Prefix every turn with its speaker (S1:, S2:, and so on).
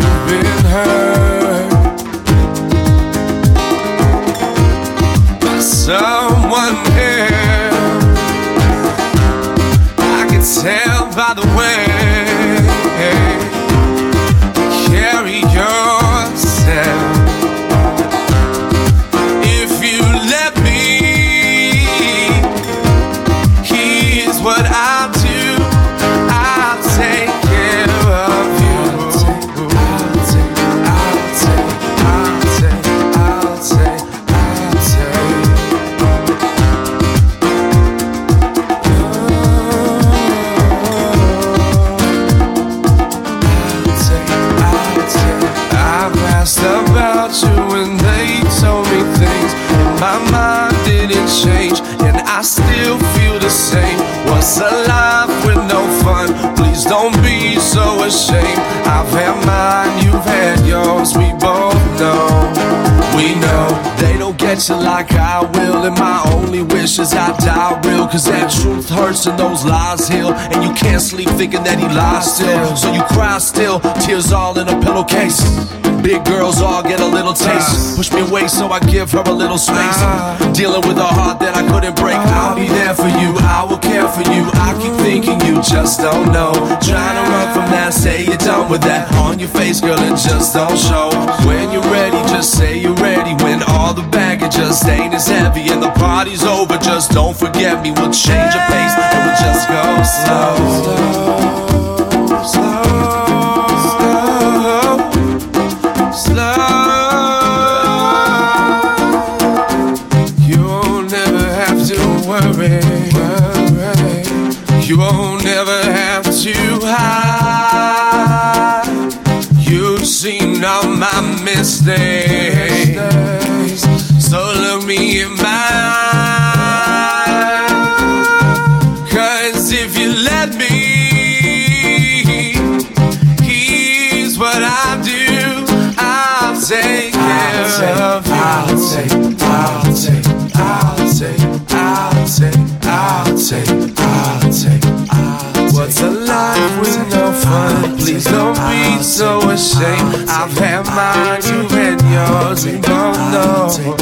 S1: been hurt by someone else. I can tell by the way my mind didn't change and I still feel the same. What's a life with no fun? Please don't be so ashamed. I've had mine, you've had yours. We both know, we know they don't get you like I will. And my only wish is I die real. Cause that truth hurts and those lies heal. And you can't sleep thinking that he lies still. So you cry still, tears all in a pillowcase. Big girls all get a little taste. Ah. Push me away so I give her a little space. Ah. Dealing with a heart that I couldn't break. Ah. I'll be there for you, I will care for you. I keep thinking you just don't know. Trying to run from that, say you're done with that. On your face, girl, it just don't show. When you're ready, just say you're ready. When all the baggage just ain't as heavy and the party's over, just don't forget me. We'll change your pace worry. You won't never have to hide. You've seen all my mistakes. So look me in my eyes. Cause if you let me, here's what I do. I'll take, I'll take, I'll take, I'll take. What's a life with no fun? Please don't be so ashamed. I've had mine, you've had yours, you don't know.